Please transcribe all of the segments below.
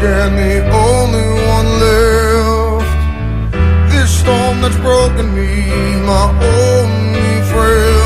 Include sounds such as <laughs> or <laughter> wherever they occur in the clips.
again, the only one left. This storm that's broken me, my only friend.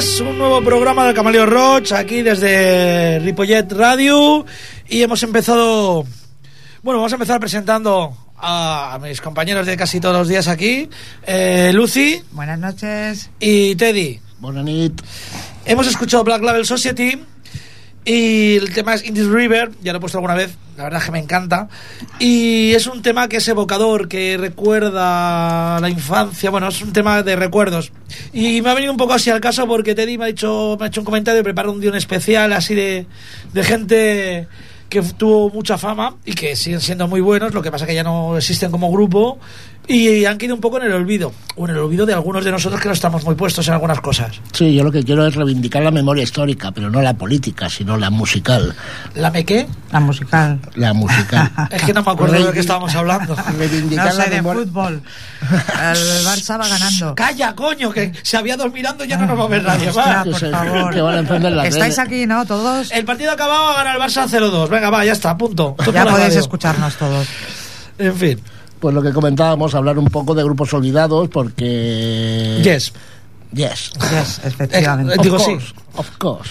Noches, un nuevo programa del Camaleo Roach aquí desde Ripollet Radio y hemos empezado, bueno, vamos a empezar presentando a, mis compañeros de casi todos los días aquí, eh, Lucy. Buenas noches. Y Teddy. Buenas noches. Hemos escuchado Black Label Society y el tema es In This River, ya lo he puesto alguna vez, la verdad es que me encanta. Y es un tema que es evocador, que recuerda la infancia, bueno, es un tema de recuerdos. Y me ha venido un poco así al caso porque Teddy me ha, dicho, me ha hecho un comentario, prepara un día especial así de, de gente que tuvo mucha fama y que siguen siendo muy buenos, lo que pasa que ya no existen como grupo y han quedado un poco en el olvido, o en el olvido de algunos de nosotros que no estamos muy puestos en algunas cosas. Sí, yo lo que quiero es reivindicar la memoria histórica, pero no la política, sino la musical. ¿La me qué? La musical. La musical. <laughs> es que no me acuerdo de lo que estábamos hablando. <laughs> Reivindicar no sé, de fútbol. El Barça va ganando. <laughs> Calla, coño, que se había dos mirando ya no nos va a ver nadie. Va. por favor. Que van la Estáis aquí, ¿no? Todos. El partido acabado a ganar el Barça 0-2. Venga, va, ya está, punto. Ya podéis escucharnos todos. En fin pues lo que comentábamos, hablar un poco de grupos olvidados, porque... Yes. Yes. Yes, efectivamente. Digo sí. Of course.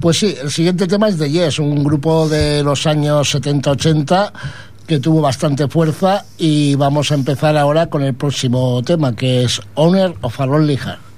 Pues sí, el siguiente tema es de Yes, un grupo de los años 70-80 que tuvo bastante fuerza y vamos a empezar ahora con el próximo tema que es Owner of a Lonely Heart.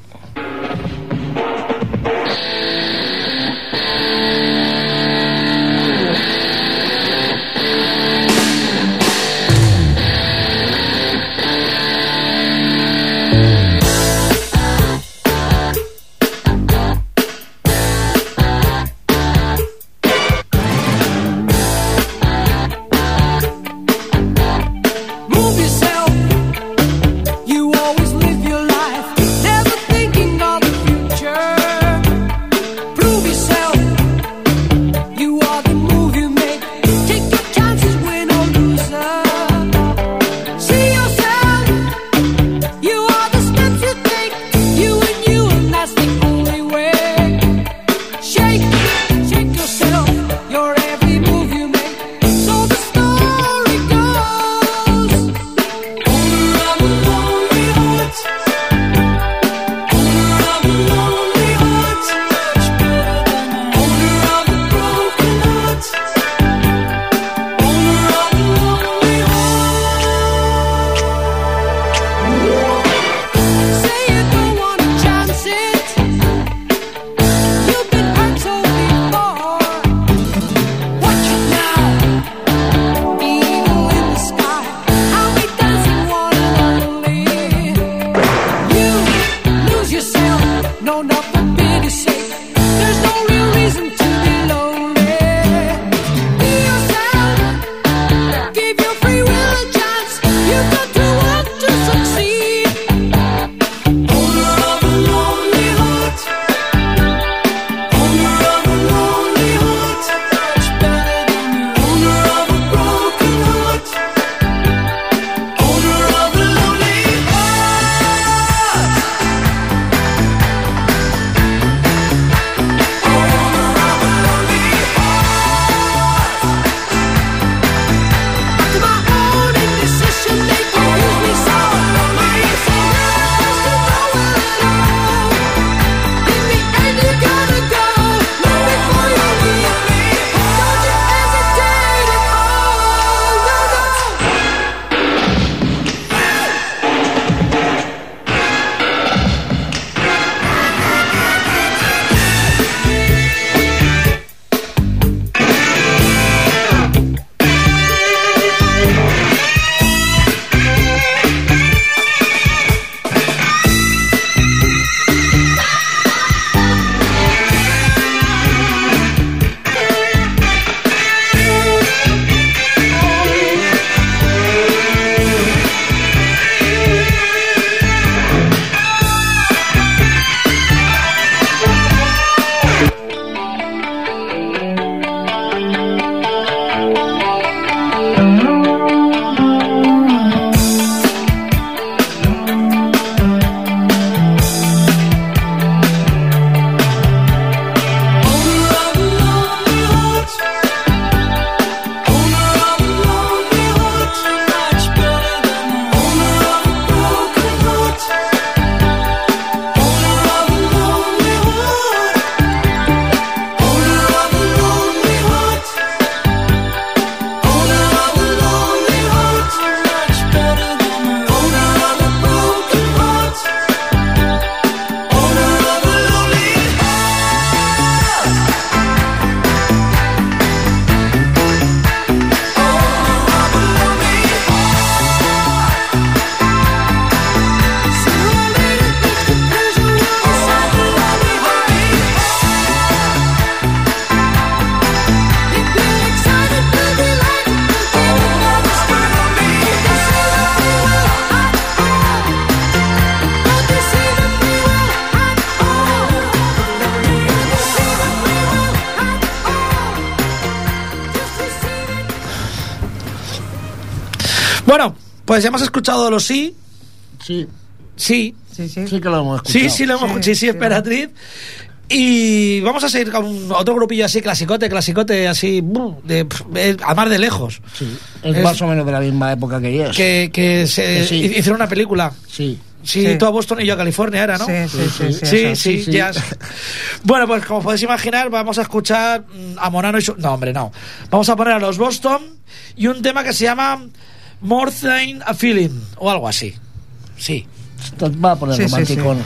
Bueno, pues ya hemos escuchado los sí. Sí. Sí. Sí, sí. Sí que lo hemos escuchado. Sí, sí, lo hemos escuchado. Sí, sí, sí. Emperatriz. Y vamos a seguir con otro grupillo así, clasicote, clasicote, así, de, pf, eh, a más de lejos. Sí, es, Es- más o menos de la misma época que Yes. Que, que se sí. hicieron una película. Sí. Sí, Sí. tú a Boston y yo a California era, ¿no? Sí, sí, sí, sí, Sí, sí, Sí, sí. jazz. Bueno, pues como podéis imaginar, vamos a escuchar mm, a Monano y su... No, hombre, no. Vamos a poner a los Boston y un tema que se llama More Than a Feeling o algo así. Sí. Esto va poner Sí, sí, romanticón.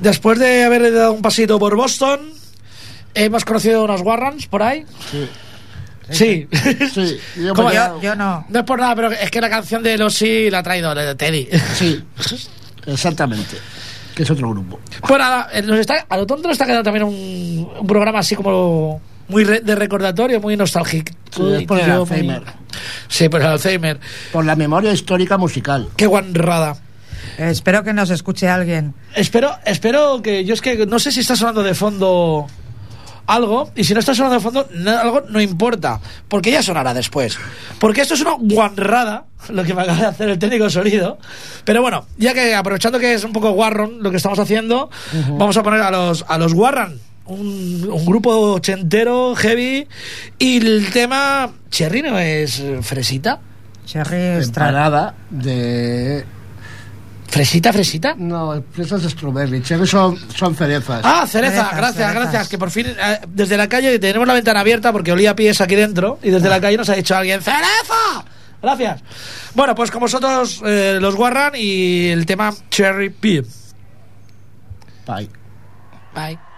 Después de haber dado un pasito por Boston, hemos conocido unos Warrants por ahí. Sí. Sí. Sí, <laughs> yo no. No es por nada, pero es que la canción de Losi la ha traído de Teddy. Sí, exactamente. Que es otro grupo. Pues nada, eh, nos está, a lo tonto nos está quedando también un, un programa así como muy re- de recordatorio, muy nostálgico. Sí, es por el muy- Alzheimer. Sí, por el Alzheimer. Por la memoria histórica musical. Qué guanrada. Espero que nos escuche alguien. Espero, espero que yo es que no sé si está sonando de fondo algo y si no está sonando de fondo no- algo no importa porque ya sonará después. Porque esto es una guarrada lo que me acaba de hacer el técnico de sonido. Pero bueno ya que aprovechando que es un poco guarron lo que estamos haciendo vamos a poner a los a los Warran un, un grupo ochentero heavy y el tema Cherry no es fresita. Cherry Stra- Empanada de... fresita fresita No, fresas de strawberry. Cherry son, son cerezas. Ah, cereza, Cerezas, gracias, cerezas. gracias. Que por fin, eh, desde la calle, tenemos la ventana abierta porque olía pies aquí dentro y desde la calle nos ha dicho alguien, ¡Cereza! Gracias. Bueno, pues con vosotros eh, los Warran y el tema Cherry Pie. Bye. Bye.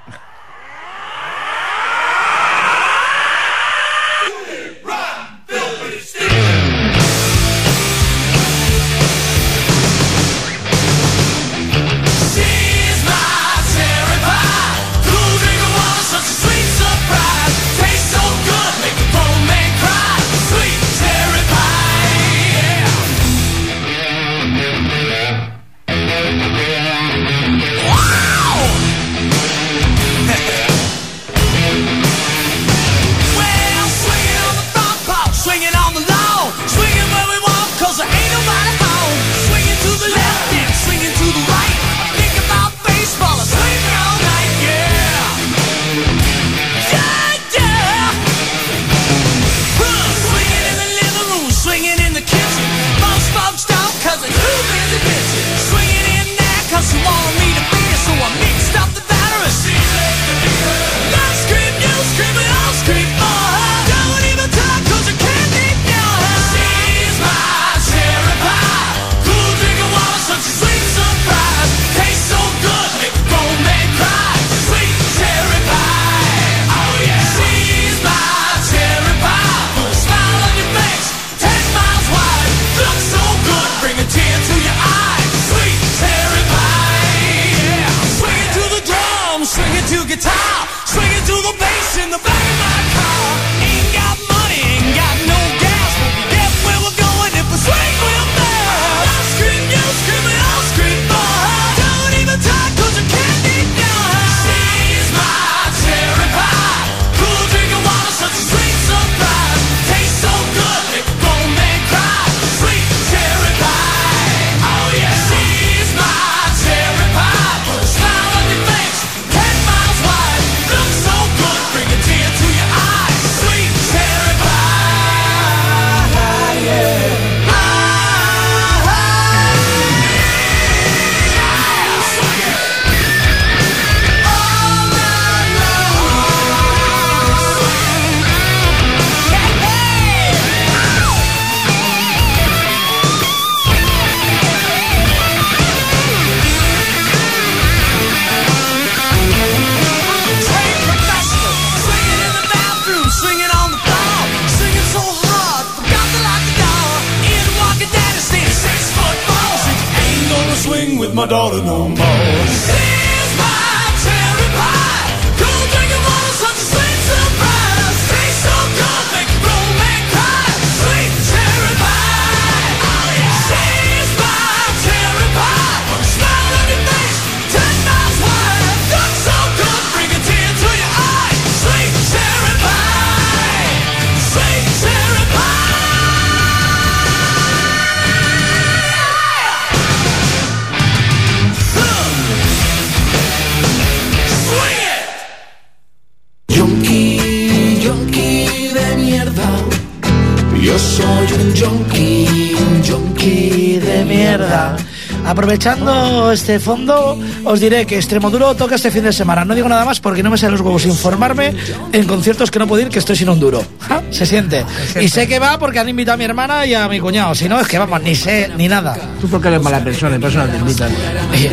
Aprovechando este fondo, os diré que Extremoduro toca este fin de semana. No digo nada más porque no me salen los huevos informarme en conciertos que no puedo ir, que estoy sin un duro. Ja, Se siente. Y sé que va porque han invitado a mi hermana y a mi cuñado. Si no, es que vamos, ni sé ni nada. Tú porque eres mala persona, eso no te invitan.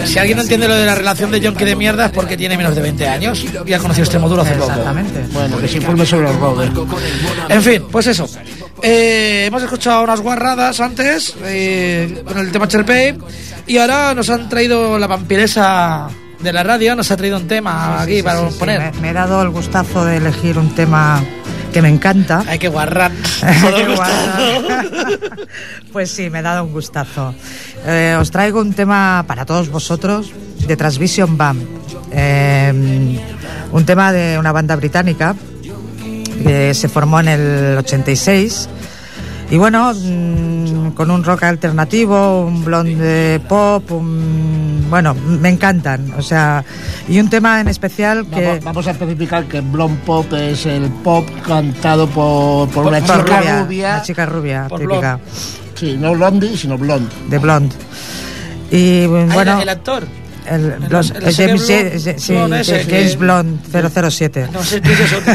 Si alguien no entiende lo de la relación de Yonki de mierda es porque tiene menos de 20 años y ha conocido Extremoduro hace poco. Exactamente. Bueno, que se informe sobre los rovers. En fin, pues eso. Eh, hemos escuchado unas guarradas antes eh, con el tema Cherpey y ahora nos han traído la vampiresa de la radio, nos ha traído un tema aquí para Sí, poner. me, me he dado el gustazo de elegir un tema que me encanta. Hay que guarrar. <laughs> Qué guarra. <laughs> pues sí, me he dado un gustazo. Eh, os traigo un tema para todos vosotros de Transvision Band. Eh, un tema de una banda británica que se formó en el 86. Y bueno, mm, con un rock alternativo, un blonde pop, un- bueno, me encantan. O sea, y un tema en especial que... Vamos, vamos a especificar que Blonde Pop es el pop cantado por, por una por chica rubia, rubia. Una chica rubia, típica, Sí, no Blondie, sino Blonde. de blonde. Y Ah, bueno... el, el actor. El, los- James, Blond- Ja- sí, Blond ese que- James Blond 007. No sé, otro.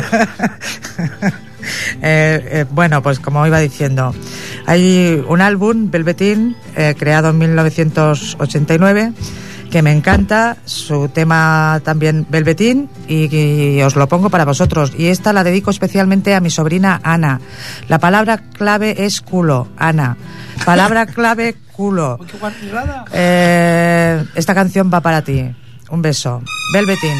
<laughs> Eh, eh, bueno, pues como iba diciendo, hay un álbum, Velveteen, eh, creado en 1989, que me encanta, su tema también Velveteen, y, y os lo pongo para vosotros. Y esta la dedico especialmente a mi sobrina Ana. La palabra clave es culo, Ana. Palabra <laughs> clave, culo. Eh, esta canción va para ti. Un beso. Velveteen.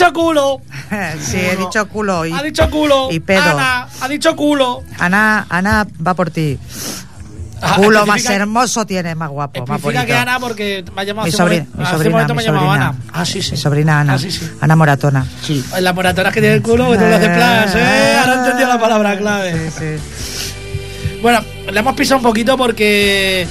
Dicho culo. <laughs> sí, he dicho culo y, Ha dicho culo. y pedo. Ana, ha dicho culo. Ana, Ana va por ti. Ah, Culo más hermoso tiene, más guapo, más bonito. que Ana porque me ha llamado mi sobrina, mi sobrina, mi me ha llamado sobrina. Ana. Ah, sí, sí. Mi sobrina Ana. Ah, sí, sí. Ana Moratona. Sí. En las moratonas que tiene el culo, que tú lo haces plas, ¿eh? Ahora he entendido la palabra clave. Sí, sí. Bueno, le hemos pisado un poquito porque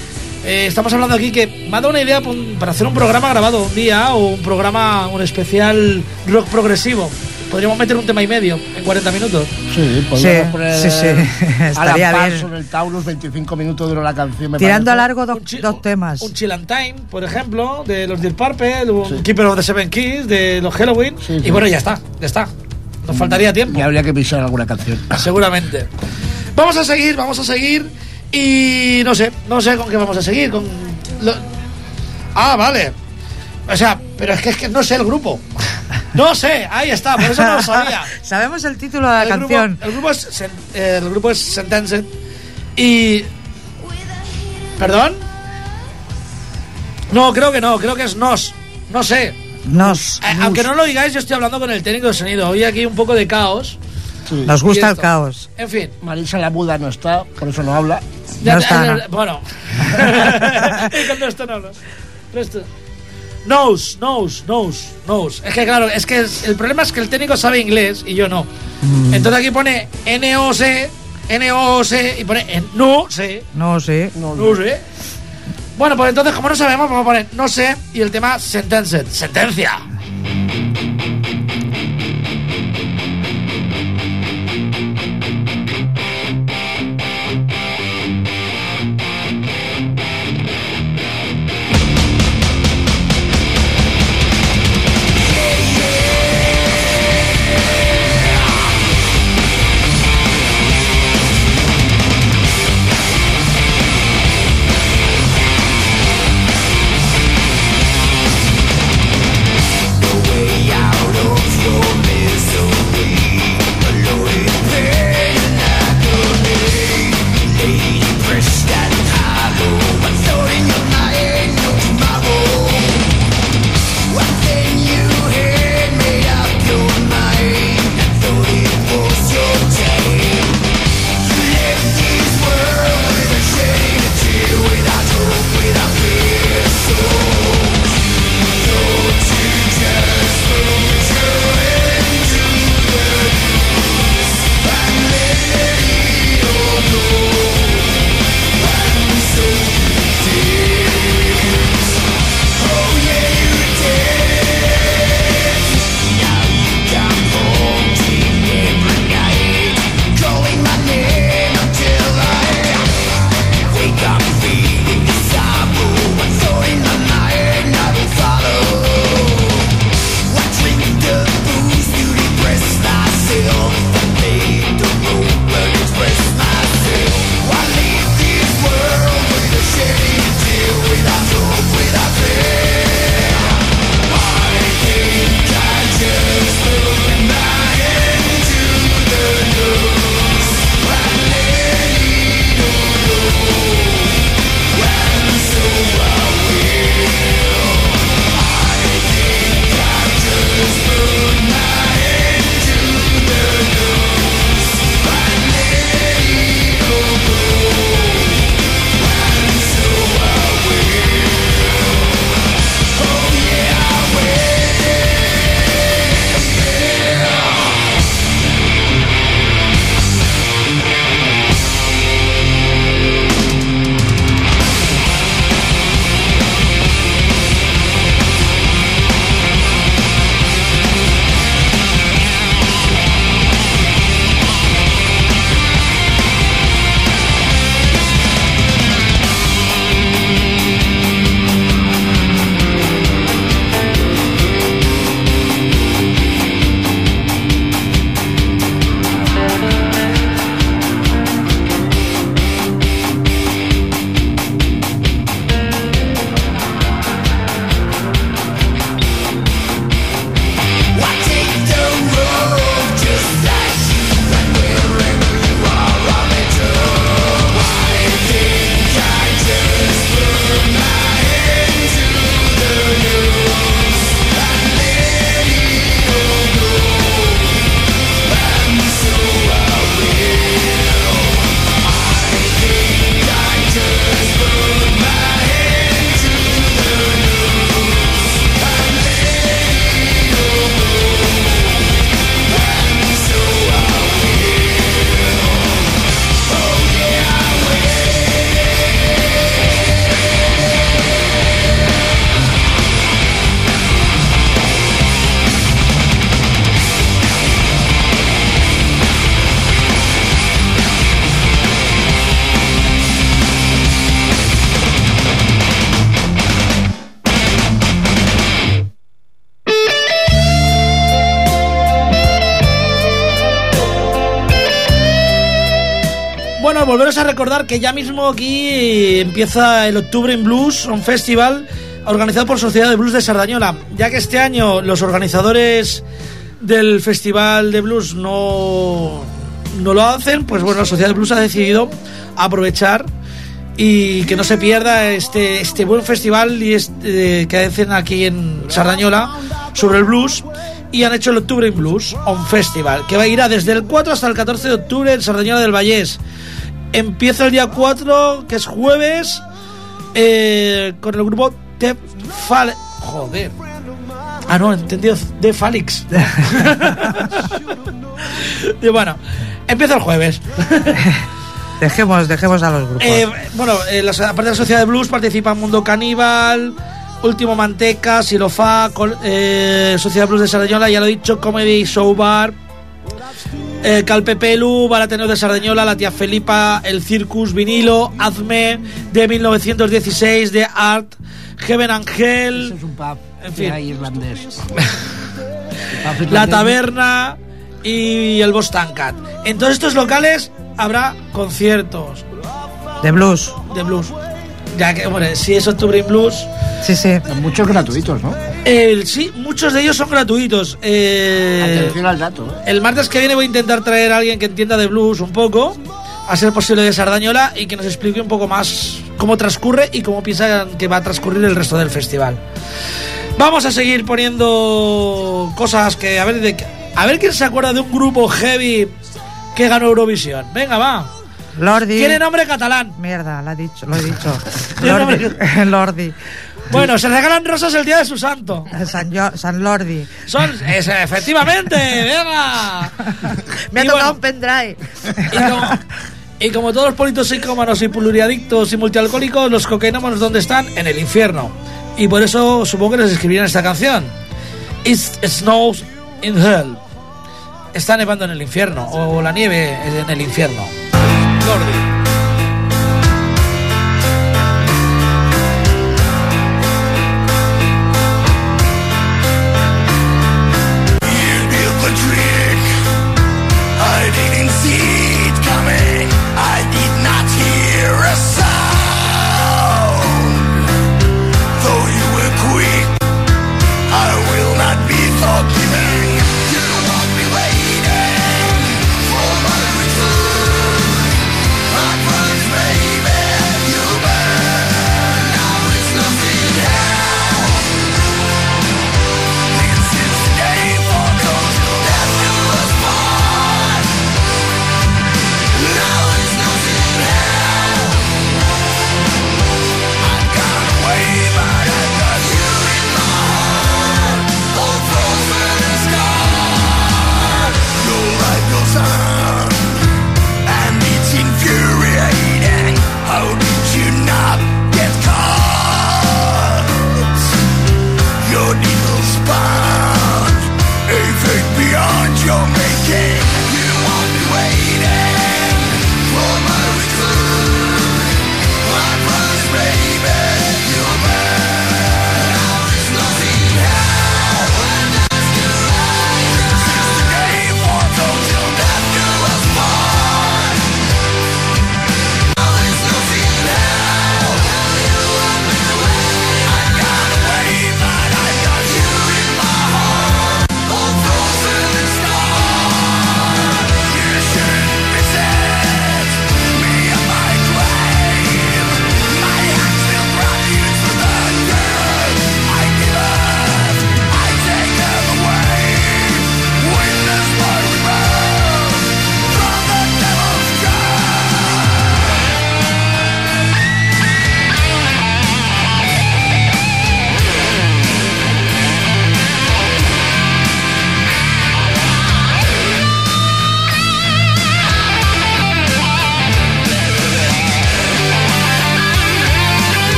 eh, estamos hablando aquí que me ha dado una idea para hacer un programa grabado un día o un programa, un especial rock progresivo. Podríamos meter un tema y medio en 40 minutos. Sí, podríamos Sí, poner sí, sí. <laughs> Estaría bien. Parsons, el Taurus, 25 minutos duró la canción. me Tirando a largo dos, dos temas. Un Chill and Time, por ejemplo, de los Deep Purple, un Sí. Keeper of the Seven Keys, de los Halloween. Sí, y bueno, ya está, ya está. Nos faltaría tiempo. Y habría que pisar alguna canción. Seguramente. Vamos a seguir, vamos a seguir. Y no sé, no sé con qué vamos a seguir. Con lo- Ah, vale. O sea, pero es que, es que no sé el grupo. No sé, ahí está, por eso no lo sabía. <laughs> Sabemos el título de la el canción. Grupo, el, grupo es, el grupo es Sentenced. Y. ¿Perdón? No, creo que no, creo que es Nos. No sé. Nos, Eh, aunque no lo digáis, yo estoy hablando con el técnico de sonido. Hoy aquí un poco de caos. Sí. nos gusta el caos. En fin. Marisa la Buda no está, por eso no habla. No está, no. Bueno. <laughs> <laughs> Cuando esto no hablo. Pero esto- Knows, knows, knows, knows. Es que claro, es que el problema es que el técnico sabe inglés y yo no. Mm. Entonces aquí pone N-O-C, N-O-C y pone no sé, No sé. No, no sé. Bueno, pues entonces como no sabemos, vamos a poner no sé y el tema sentenced, sentencia. Recordar que ya mismo aquí empieza el Octubre en Blues, un festival organizado por Sociedad de Blues de Sardañola. Ya que este año los organizadores del Festival de Blues no, no lo hacen, pues bueno, la Sociedad de Blues ha decidido aprovechar y que no se pierda este, este buen festival y este, que hacen aquí en Sardañola sobre el blues y han hecho el Octubre en Blues On Festival que va a ir a desde el 4 hasta el 14 de octubre en Sardañola del Vallés empieza el día 4 que es jueves eh, con el grupo The Fal joder. Ah no entendido The Falix. <laughs> Y bueno empieza el jueves. <laughs> Dejemos, dejemos a los grupos. Eh, bueno, eh, la, aparte de la Sociedad de Blues participa Mundo Caníbal, Último Manteca, Silofá, Col- eh, Sociedad Blues de Sardañola, ya lo he dicho, Comedy Show Bar, eh, Calpepelu, Barateneo de Sardañola, La Tía Felipa, El Circus, Vinilo, Hazme, de 1916, de Art, Heaven Angel, Es un pub En fin. hay irlandés. <laughs> La Taberna y el Boston Cat. En todos estos locales habrá conciertos De blues. de blues. Ya que, hombre, si es Octubre en Blues, Sí, sí. Muchos gratuitos, ¿no? el- sí, muchos de ellos son gratuitos. Eh, Atención al dato. ¿eh? el martes que viene voy a intentar traer a alguien que entienda de blues un poco, a ser posible de Sardañola, y que nos explique un poco más cómo transcurre y cómo piensan que va a transcurrir el resto del festival. Vamos a seguir poniendo cosas que a ver de a ver quién se acuerda de un grupo heavy que ganó Eurovisión. Venga, va. Lordi. Tiene nombre catalán. Mierda, lo, ha dicho, lo he dicho. <laughs> Lordi. <laughs> Lordi. Bueno, se regalan rosas el día de su santo. San, Jo- San Lordi. Son, es- efectivamente, <laughs> venga. Me ha Y tocado bueno, un pendrive. y como, y como todos los politoxicómanos y pluriadictos y multialcohólicos, los cocainómanos, ¿dónde están? En el infierno. Y por eso supongo que les escribieron esta canción. It snows in hell. Está nevando en el infierno, o la nieve en el infierno. Lordi.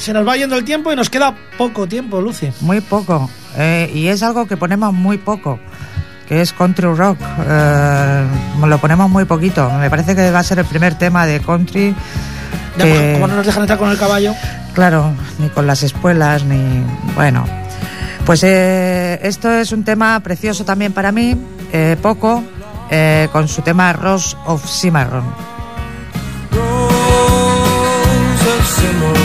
Se nos va yendo el tiempo y nos queda poco tiempo, Lucy. Muy poco. eh, y es algo que ponemos muy poco, que es country rock. eh, lo ponemos muy poquito. Me parece que va a ser el primer tema de country. Ya, que- Como no nos dejan entrar con el caballo. Claro, ni con las espuelas, ni... Bueno, pues eh, esto es un tema precioso también para mí, eh, poco, eh, con su tema Rose of Cimarron. Rose of Cimarron.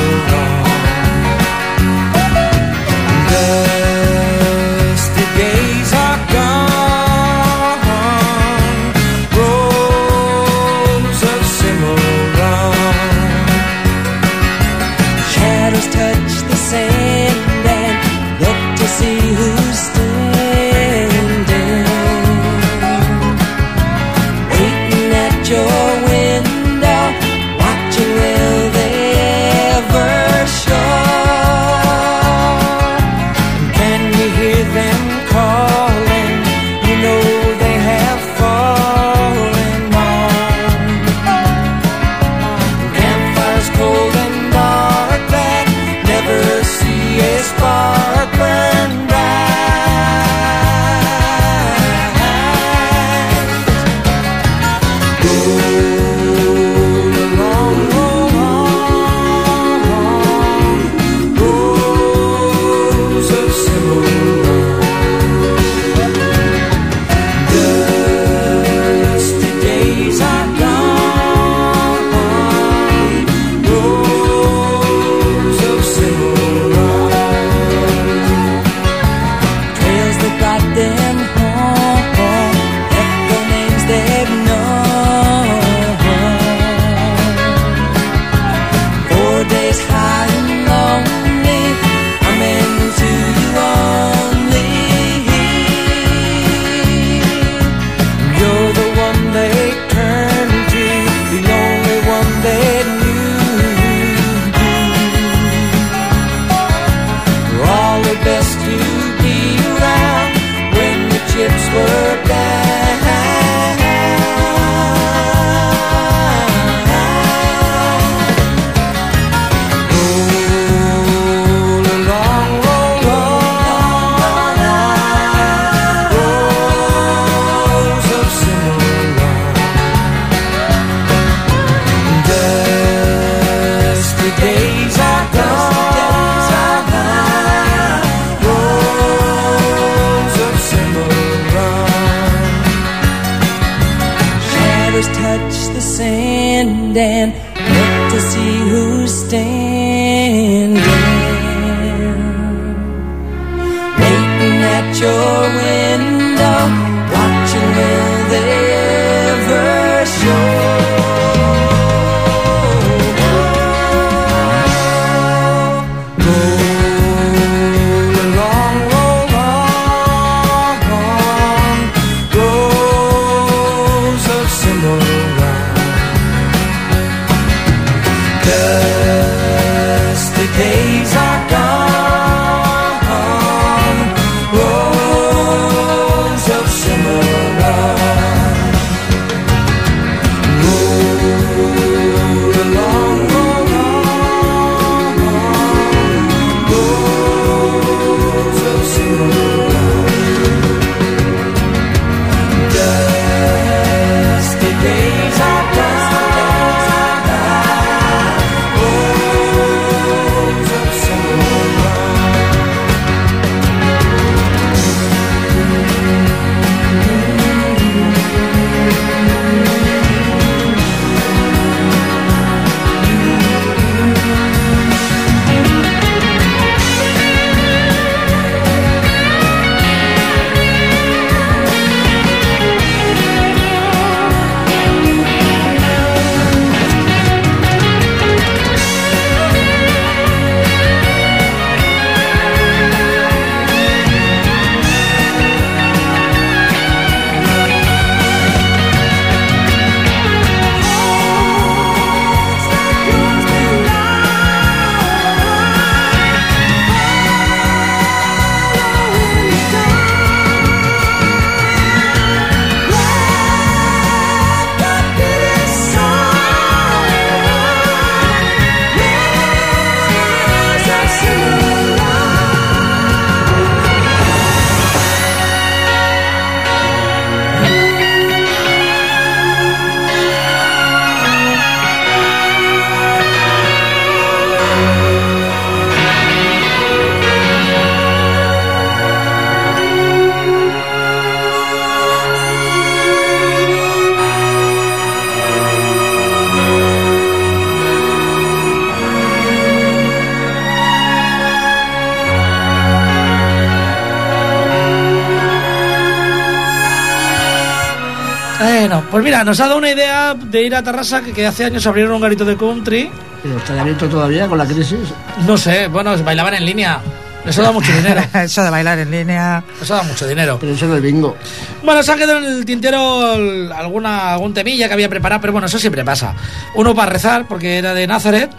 Pues mira, nos ha dado una idea de ir a Tarrasa, que, que hace años abrieron un garito de country. Pero está abierto todavía con la crisis. No sé, bueno, bailaban en línea. Eso da mucho dinero. <laughs> Eso de bailar en línea. Eso da mucho dinero. Pero eso es el bingo. Bueno, se ha quedado en el tintero alguna, algún temilla que había preparado, pero bueno, eso siempre pasa. Uno para rezar, porque era de Nazaret,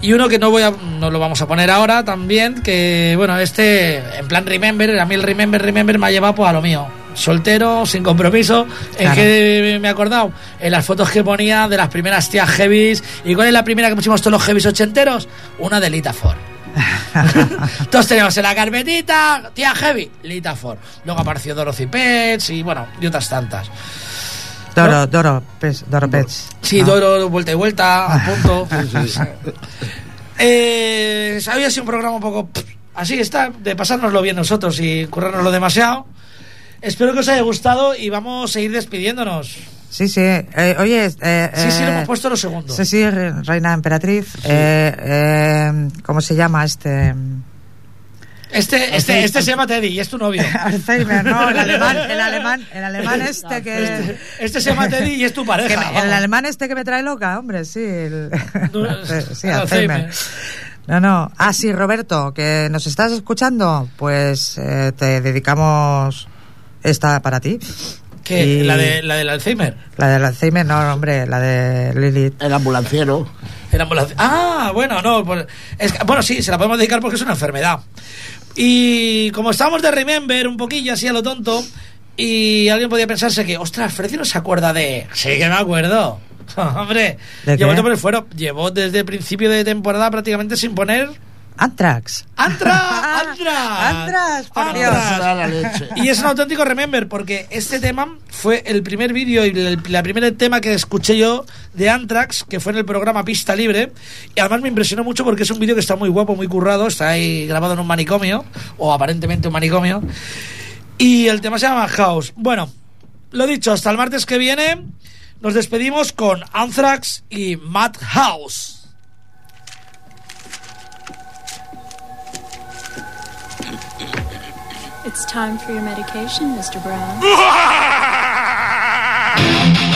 y uno que no voy a, no lo vamos a poner ahora también, que bueno, este, en plan Remember, a mí el Remember, Remember me ha llevado pues a lo mío. Soltero, sin compromiso. ¿En Claro. qué me he acordado? En las fotos que ponía de las primeras tías heavies. ¿Y cuál es la primera que pusimos todos los heavies ochenteros? Una de Lita Ford. <laughs> Todos teníamos en la carpetita, tía heavy, Lita Ford. Luego apareció Dorothy Pets y bueno, y otras tantas. Doro, Doro, Pes- Doro Pets. Sí, Ah. Doro, vuelta y vuelta, a <laughs> punto. eh, había sido un programa un poco así, está, de pasárnoslo bien nosotros y currárnoslo demasiado. Espero que os haya gustado y vamos a ir despidiéndonos. Sí, sí. Eh, oye, eh, Sí, sí, lo eh, hemos puesto lo segundo. Sí, sí, re- reina emperatriz. Eh, eh, ¿Cómo se llama este? Este, este, este se llama Teddy y es tu novio. <laughs> Alzheimer, no, el <laughs> alemán, el alemán, el alemán este que... Este se llama Teddy y es tu pareja. el alemán este que me trae loca, hombre, sí. el- <laughs> sí, Alzheimer. Alzheimer. No, no. Ah, sí, Roberto, que nos estás escuchando, pues eh, te dedicamos esta para ti. ¿Qué? Y- ¿La, de, ¿La del Alzheimer? La del Alzheimer, no, hombre, la de Lilith. El ambulanciero. Era ambulancia. Ah, bueno, no. pues, es que- bueno, sí, se la podemos dedicar porque es una enfermedad. Y como estábamos de Remember un poquillo así a lo tonto, y alguien podía pensarse que, ostras, Freddy no se acuerda de. Sí, que me acuerdo. <laughs> Hombre, ¿De llevó, qué? por el fuero, llevó desde el principio de temporada prácticamente sin poner. Anthrax. ¡Antra! <laughs> ¡Antra! Anthrax, por Dios. Anthrax. Da la leche. Y es un auténtico remember, porque este tema fue el primer vídeo y el, la primer tema que escuché yo de Anthrax, que fue en el programa Pista Libre. Y además me impresionó mucho porque es un vídeo que está muy guapo, muy currado, está ahí grabado en un manicomio, o aparentemente un manicomio. Y el tema se llama House. Bueno, lo dicho, hasta el martes que viene nos despedimos con Anthrax y Madhouse. It's time for your medication, Mr. Brown. <laughs>